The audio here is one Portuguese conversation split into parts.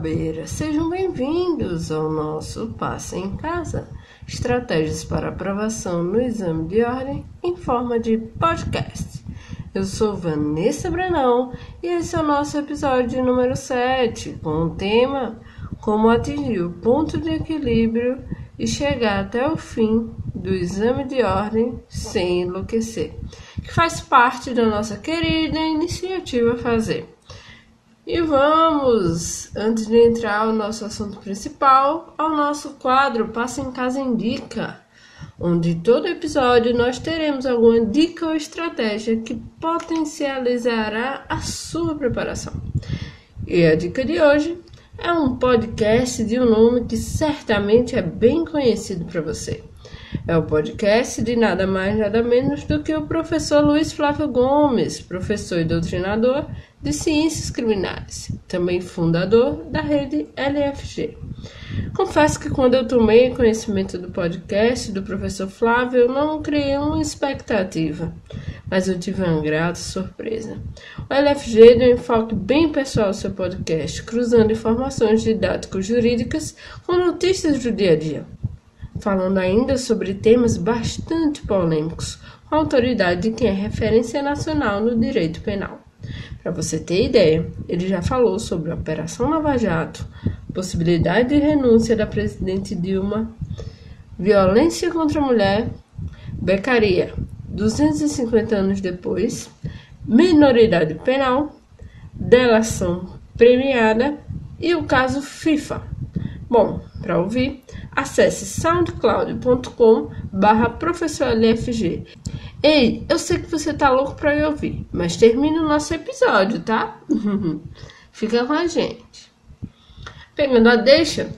Olá, Abeira! Sejam bem-vindos ao nosso Passe em Casa Estratégias para aprovação no exame de ordem em forma de podcast. Eu sou Vanessa Brenão e esse é o nosso episódio número 7 com o tema Como atingir o ponto de equilíbrio e chegar até o fim do exame de ordem sem enlouquecer, que faz parte da nossa querida iniciativa Fazer. E vamos, antes de entrar ao nosso assunto principal, ao nosso quadro Passa em Casa Indica, onde todo episódio nós teremos alguma dica ou estratégia que potencializará a sua preparação. E a dica de hoje é um podcast de um nome que certamente é bem conhecido para você. É o podcast de nada mais nada menos do que o professor Luiz Flávio Gomes, professor e doutrinador de Ciências Criminais, também fundador da rede LFG. Confesso que quando eu tomei conhecimento do podcast do professor Flávio, eu não criei uma expectativa, mas eu tive uma grata surpresa. O LFG deu um enfoque bem pessoal ao seu podcast, cruzando informações didático-jurídicas com notícias do dia a dia, falando ainda sobre temas bastante polêmicos, com a autoridade de quem é referência nacional no direito penal. Para você ter ideia, ele já falou sobre a Operação Lava Jato, possibilidade de renúncia da presidente Dilma, violência contra a mulher, becaria 250 anos depois, minoridade penal, delação premiada e o caso FIFA. Bom, para ouvir, acesse soundcloud.com barra professorlfg Ei, eu sei que você tá louco pra me ouvir, mas termina o nosso episódio, tá? Fica com a gente. Pegando a deixa,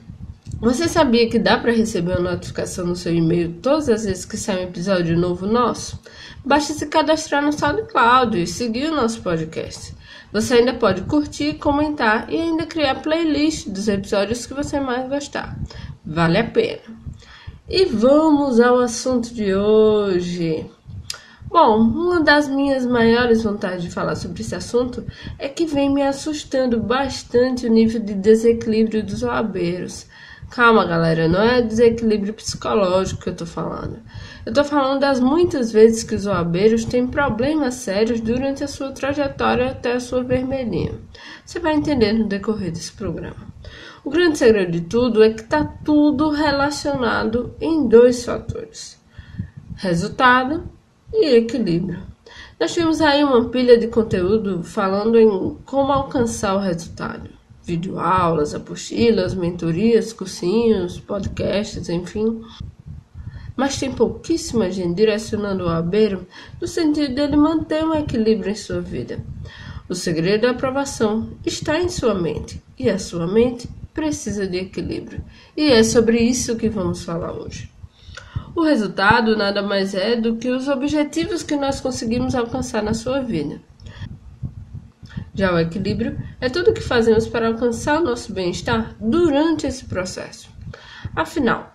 você sabia que dá para receber uma notificação no seu e-mail todas as vezes que sai um episódio novo nosso? Basta se cadastrar no SoundCloud e seguir o nosso podcast. Você ainda pode curtir, comentar e ainda criar playlist dos episódios que você mais gostar. Vale a pena. E vamos ao assunto de hoje. Bom, uma das minhas maiores vontades de falar sobre esse assunto é que vem me assustando bastante o nível de desequilíbrio dos oabeiros. Calma, galera, não é desequilíbrio psicológico que eu tô falando. Eu tô falando das muitas vezes que os oabeiros têm problemas sérios durante a sua trajetória até a sua vermelhinha. Você vai entender no decorrer desse programa. O grande segredo de tudo é que tá tudo relacionado em dois fatores: resultado e equilíbrio. Nós temos aí uma pilha de conteúdo falando em como alcançar o resultado. Videoaulas, apostilas, mentorias, cursinhos, podcasts, enfim. Mas tem pouquíssima gente direcionando o abeiro no sentido dele manter um equilíbrio em sua vida. O segredo da aprovação está em sua mente e a sua mente precisa de equilíbrio. E é sobre isso que vamos falar hoje. O resultado nada mais é do que os objetivos que nós conseguimos alcançar na sua vida. Já o equilíbrio é tudo o que fazemos para alcançar o nosso bem-estar durante esse processo. Afinal,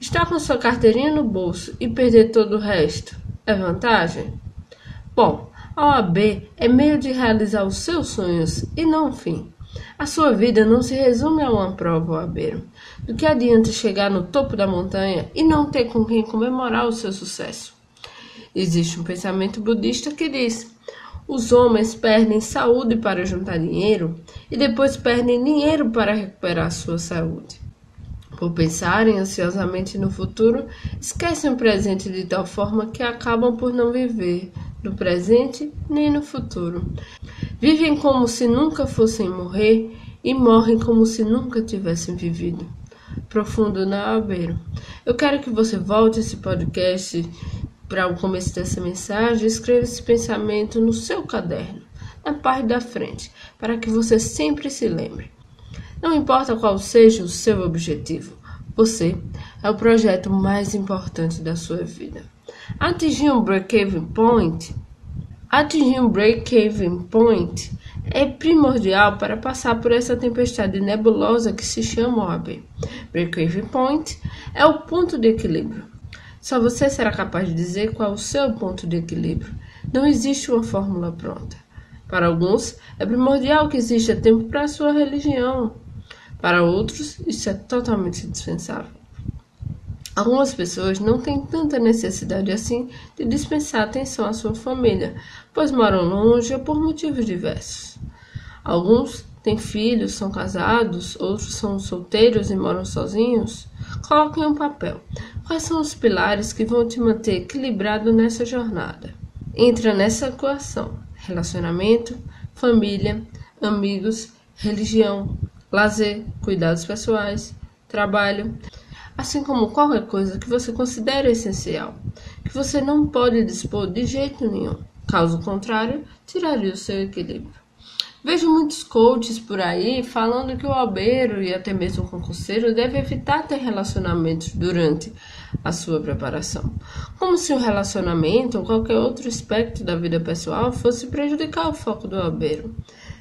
estar com sua carteirinha no bolso e perder todo o resto é vantagem? Bom, a OAB é meio de realizar os seus sonhos e não fim. A sua vida não se resume a uma prova, OABeiro. Do que adianta chegar no topo da montanha e não ter com quem comemorar o seu sucesso? Existe um pensamento budista que diz: os homens perdem saúde para juntar dinheiro e depois perdem dinheiro para recuperar sua saúde. Por pensarem ansiosamente no futuro, esquecem o presente de tal forma que acabam por não viver no presente nem no futuro. Vivem como se nunca fossem morrer e morrem como se nunca tivessem vivido profundo na Albeiro. Eu quero que você volte esse podcast para o começo dessa mensagem escreva esse pensamento no seu caderno, na parte da frente, para que você sempre se lembre. Não importa qual seja o seu objetivo, você é o projeto mais importante da sua vida. Atingir um break-even point, atingir um break-even point é primordial para passar por essa tempestade nebulosa que se chama OAB. Break-even point é o ponto de equilíbrio. Só você será capaz de dizer qual é o seu ponto de equilíbrio. Não existe uma fórmula pronta. Para alguns, é primordial que exista tempo para a sua religião. Para outros, isso é totalmente dispensável. Algumas pessoas não têm tanta necessidade assim de dispensar atenção à sua família, pois moram longe ou por motivos diversos. Alguns têm filhos, são casados, outros são solteiros e moram sozinhos. Coloque em um papel quais são os pilares que vão te manter equilibrado nessa jornada. Entra nessa equação relacionamento, família, amigos, religião, lazer, cuidados pessoais, trabalho, assim como qualquer coisa que você considere essencial, que você não pode dispor de jeito nenhum. Caso contrário, tiraria o seu equilíbrio. Vejo muitos coaches por aí falando que o albeiro e até mesmo o concurseiro deve evitar ter relacionamentos durante a sua preparação. Como se o relacionamento ou qualquer outro aspecto da vida pessoal fosse prejudicar o foco do albeiro.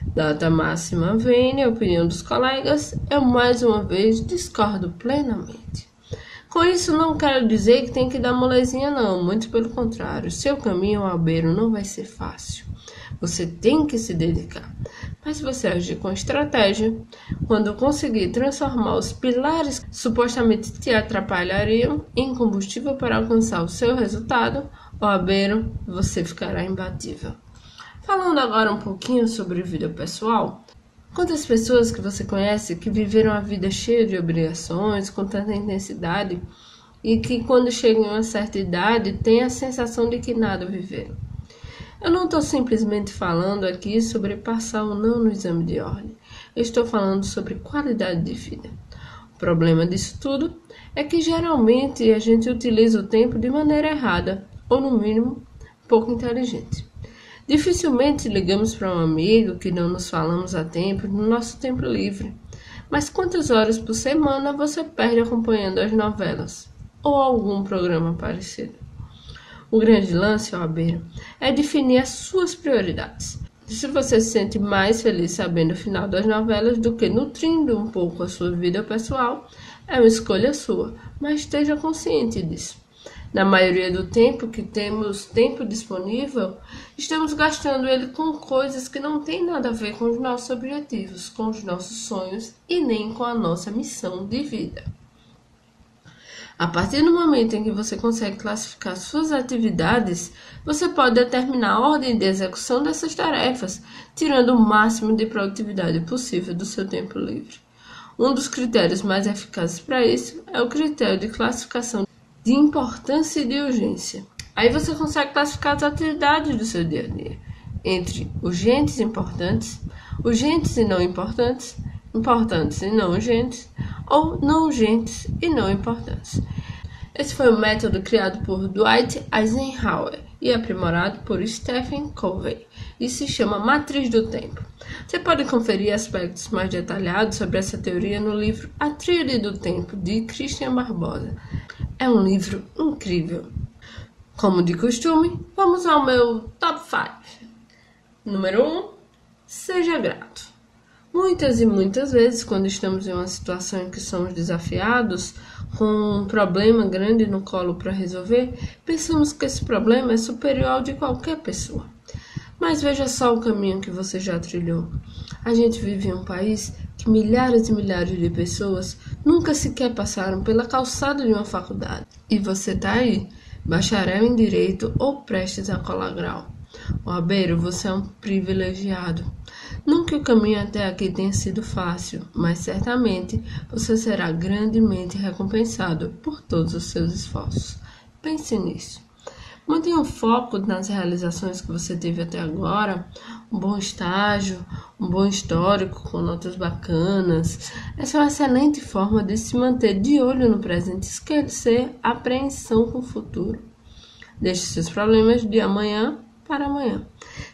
Data máxima vem, a opinião dos colegas, eu mais uma vez discordo plenamente. Com isso, não quero dizer que tem que dar molezinha, não, muito pelo contrário. Seu caminho ao albeiro não vai ser fácil. Você tem que se dedicar. Mas se você agir com estratégia, quando conseguir transformar os pilares que supostamente te atrapalhariam em combustível para alcançar o seu resultado, o abeiro, você ficará imbatível. Falando agora um pouquinho sobre vida pessoal, quantas pessoas que você conhece que viveram a vida cheia de obrigações, com tanta intensidade, e que quando chegam a uma certa idade têm a sensação de que nada viveram? Eu não estou simplesmente falando aqui sobre passar ou não no exame de ordem. Eu estou falando sobre qualidade de vida. O problema disso tudo é que geralmente a gente utiliza o tempo de maneira errada, ou no mínimo, pouco inteligente. Dificilmente ligamos para um amigo que não nos falamos a tempo no nosso tempo livre. Mas quantas horas por semana você perde acompanhando as novelas ou algum programa parecido? O grande lance, ó, Beira, é definir as suas prioridades. Se você se sente mais feliz sabendo o final das novelas do que nutrindo um pouco a sua vida pessoal, é uma escolha sua, mas esteja consciente disso. Na maioria do tempo que temos tempo disponível, estamos gastando ele com coisas que não têm nada a ver com os nossos objetivos, com os nossos sonhos e nem com a nossa missão de vida. A partir do momento em que você consegue classificar suas atividades, você pode determinar a ordem de execução dessas tarefas, tirando o máximo de produtividade possível do seu tempo livre. Um dos critérios mais eficazes para isso é o critério de classificação de importância e de urgência. Aí você consegue classificar as atividades do seu dia a dia entre urgentes e importantes, urgentes e não importantes, importantes e não urgentes, ou não urgentes e não importantes. Esse foi o método criado por Dwight Eisenhower e aprimorado por Stephen Covey e se chama Matriz do Tempo. Você pode conferir aspectos mais detalhados sobre essa teoria no livro A Tríade do Tempo, de Christian Barbosa. É um livro incrível. Como de costume, vamos ao meu top 5. Número 1. Um, seja grato. Muitas e muitas vezes, quando estamos em uma situação em que somos desafiados, com um problema grande no colo para resolver, pensamos que esse problema é superior ao de qualquer pessoa. Mas veja só o caminho que você já trilhou. A gente vive em um país que milhares e milhares de pessoas nunca sequer passaram pela calçada de uma faculdade. E você está aí, bacharel em direito ou prestes a colar grau. O Abeiro, você é um privilegiado. Não que o caminho até aqui tenha sido fácil, mas certamente você será grandemente recompensado por todos os seus esforços. Pense nisso. Mantenha o foco nas realizações que você teve até agora, um bom estágio, um bom histórico com notas bacanas. Essa é uma excelente forma de se manter de olho no presente esquecer a apreensão com o futuro. Deixe seus problemas de amanhã para amanhã.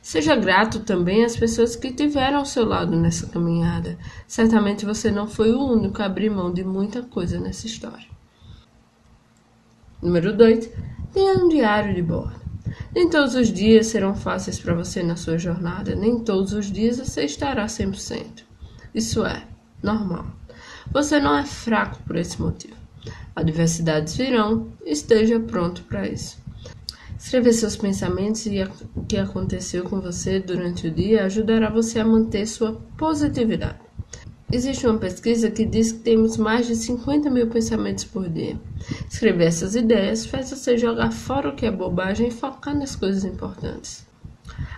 Seja grato também às pessoas que tiveram ao seu lado nessa caminhada. Certamente você não foi o único a abrir mão de muita coisa nessa história. Número 2. Tenha um diário de bordo. Nem todos os dias serão fáceis para você na sua jornada, nem todos os dias você estará 100%. Isso é normal. Você não é fraco por esse motivo. Adversidades virão, esteja pronto para isso. Escrever seus pensamentos e o que aconteceu com você durante o dia ajudará você a manter sua positividade. Existe uma pesquisa que diz que temos mais de 50 mil pensamentos por dia. Escrever essas ideias faz você jogar fora o que é bobagem e focar nas coisas importantes.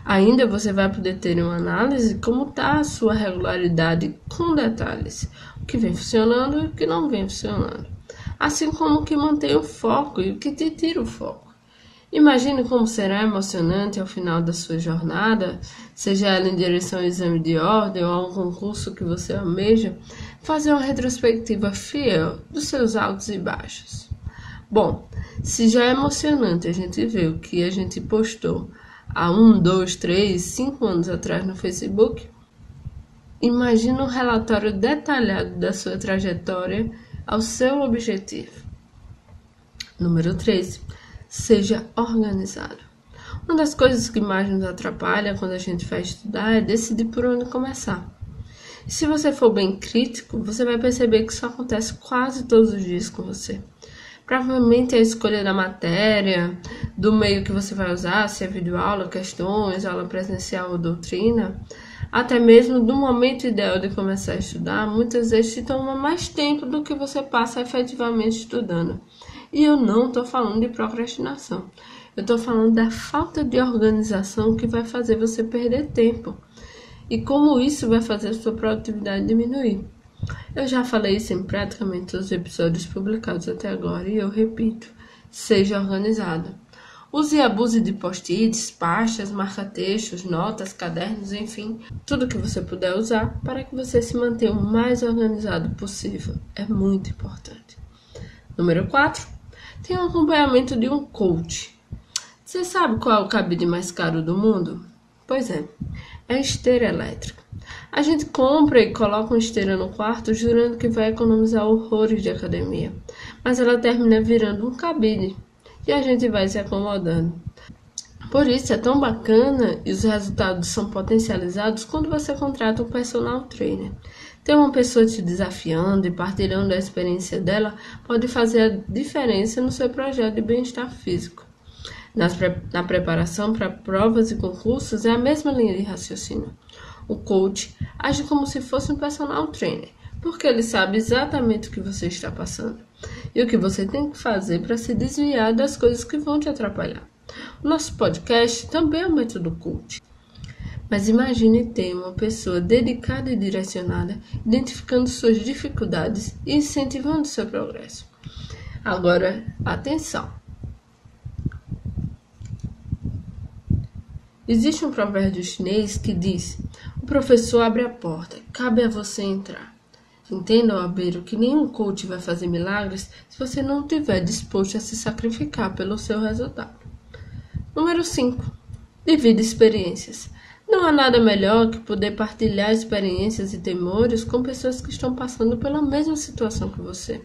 Ainda você vai poder ter uma análise como está a sua regularidade com detalhes, o que vem funcionando e o que não vem funcionando, assim como o que mantém o foco e o que te tira o foco. Imagine como será emocionante ao final da sua jornada, seja ela em direção ao exame de ordem ou a um concurso que você almeja, fazer uma retrospectiva fiel dos seus altos e baixos. Bom, se já é emocionante a gente ver o que a gente postou há um, dois, três, cinco anos atrás no Facebook, imagine um relatório detalhado da sua trajetória ao seu objetivo. Número 13 seja organizado. Uma das coisas que mais nos atrapalha quando a gente vai estudar é decidir por onde começar. Se você for bem crítico, você vai perceber que isso acontece quase todos os dias com você. Provavelmente a escolha da matéria, do meio que você vai usar, se é videoaula, questões, aula presencial ou doutrina, até mesmo do momento ideal de começar a estudar, muitas vezes te toma mais tempo do que você passa efetivamente estudando. E eu não estou falando de procrastinação. Eu estou falando da falta de organização que vai fazer você perder tempo. E como isso vai fazer a sua produtividade diminuir. Eu já falei isso em praticamente todos os episódios publicados até agora e eu repito: seja organizado. Use e abuse de post-its, pastas, marca-textos, notas, cadernos, enfim, tudo que você puder usar para que você se mantenha o mais organizado possível. É muito importante. Número 4 tem um acompanhamento de um coach. Você sabe qual é o cabide mais caro do mundo? Pois é, é a esteira elétrica. A gente compra e coloca uma esteira no quarto jurando que vai economizar horrores de academia, mas ela termina virando um cabide e a gente vai se acomodando. Por isso é tão bacana e os resultados são potencializados quando você contrata um personal trainer. Ter uma pessoa te desafiando e partilhando a experiência dela pode fazer a diferença no seu projeto de bem-estar físico. Pre na preparação para provas e concursos é a mesma linha de raciocínio. O coach age como se fosse um personal trainer, porque ele sabe exatamente o que você está passando e o que você tem que fazer para se desviar das coisas que vão te atrapalhar. O nosso podcast também é um método coach. Mas imagine ter uma pessoa dedicada e direcionada, identificando suas dificuldades e incentivando seu progresso. Agora, atenção! Existe um provérbio chinês que diz: O professor abre a porta, cabe a você entrar. Entenda, Albeiro, que nenhum coach vai fazer milagres se você não estiver disposto a se sacrificar pelo seu resultado. Número 5. Divida experiências. Não há nada melhor que poder partilhar experiências e temores com pessoas que estão passando pela mesma situação que você.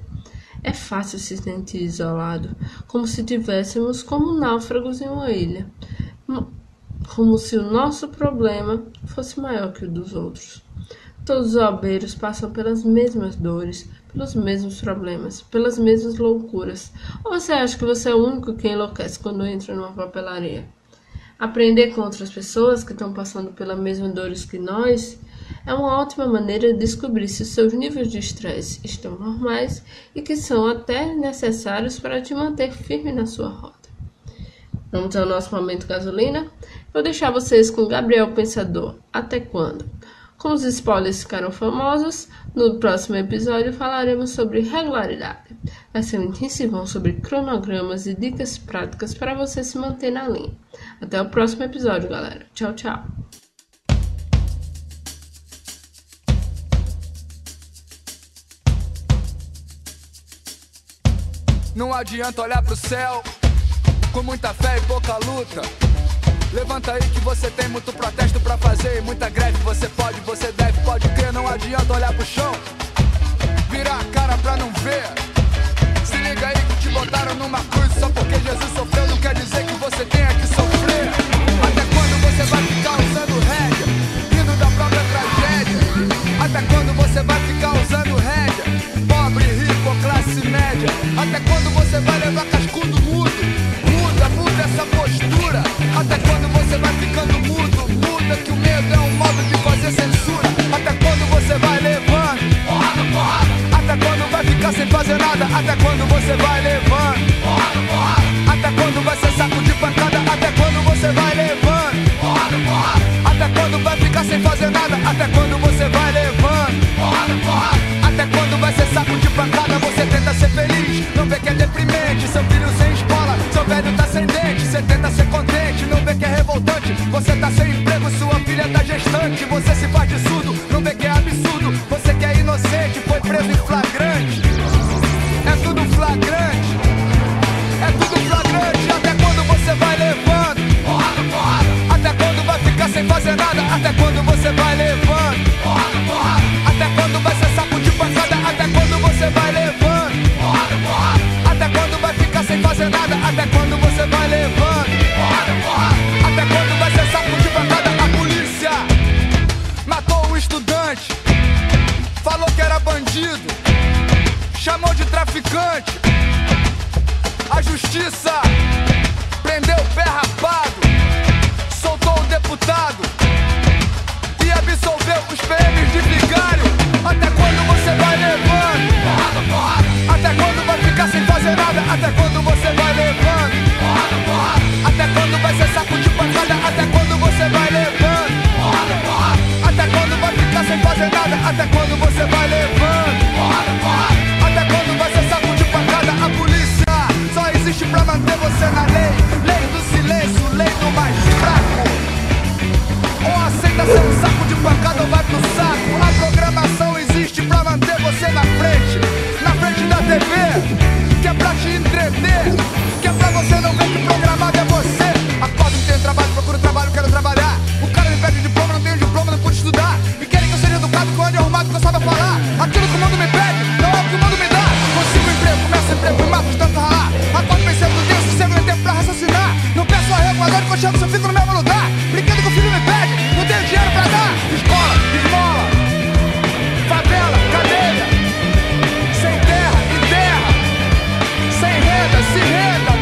É fácil se sentir isolado, como se tivéssemos como náufragos em uma ilha, como se o nosso problema fosse maior que o dos outros. Todos os albeiros passam pelas mesmas dores, pelos mesmos problemas, pelas mesmas loucuras. Ou você acha que você é o único que enlouquece quando entra numa papelaria? Aprender com outras pessoas que estão passando pelas mesmas dores que nós é uma ótima maneira de descobrir se seus níveis de estresse estão normais e que são até necessários para te manter firme na sua rota. Vamos ao nosso momento gasolina? Vou deixar vocês com Gabriel Pensador. Até quando? Como os spoilers ficaram famosos, no próximo episódio falaremos sobre regularidade. Vai ser um intensivão sobre cronogramas e dicas práticas para você se manter na linha. Até o próximo episódio, galera. Tchau, tchau. Não adianta olhar pro céu com muita fé e pouca luta. Levanta aí que você tem muito protesto pra fazer e muita greve. Você pode, você deve, pode crer. Não adianta olhar pro chão, virar a cara pra não ver. Se liga aí que te botaram numa cruz só porque Jesus sofreu. Não quer dizer que você tenha que sofrer. Até quando você vai ficar usando rédea, rindo da própria tragédia? Até quando você vai ficar usando rédea, pobre, rico classe média? Até quando você vai levar cascudo mudo? dessa postura? Até quando você vai ficando mudo? Muda que o medo é um modo de fazer censura. Até quando você vai levando? Porrada, porrada. Até quando vai ficar sem fazer nada? Até quando você vai levando? Porrada, porrada. Até quando vai ser saco de pancada? Até quando você vai levando? Porrada, porrada. Até quando vai ficar sem fazer nada? Até quando você vai levando? Porrada, porrada. Até quando vai ser saco de pancada? Você tenta ser feliz, não vê que é deprimente. Seu preso em flagrante. É tudo flagrante. É tudo flagrante. Até quando você vai levando? Porrada, porrada. Até quando vai ficar sem fazer nada? Até quando você vai levando? Porrada, porrada. Até quando vai ser saco de passada, Até quando você vai levando? Porrada, porrada. Até quando vai ficar sem fazer nada? Até quando você vai levando? bandido, chamou de traficante. A justiça se renda.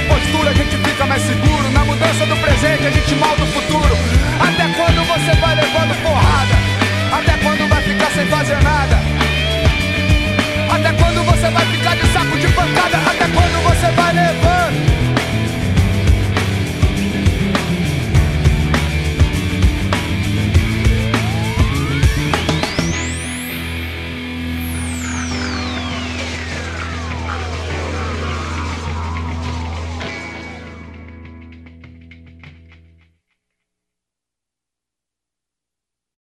de postura a gente fica mais seguro. Na mudança do presente a gente mal do futuro. Até quando você vai levando porrada? Até quando vai ficar sem fazer nada? Até quando você vai ficar de saco de pancada? Até quando você vai levando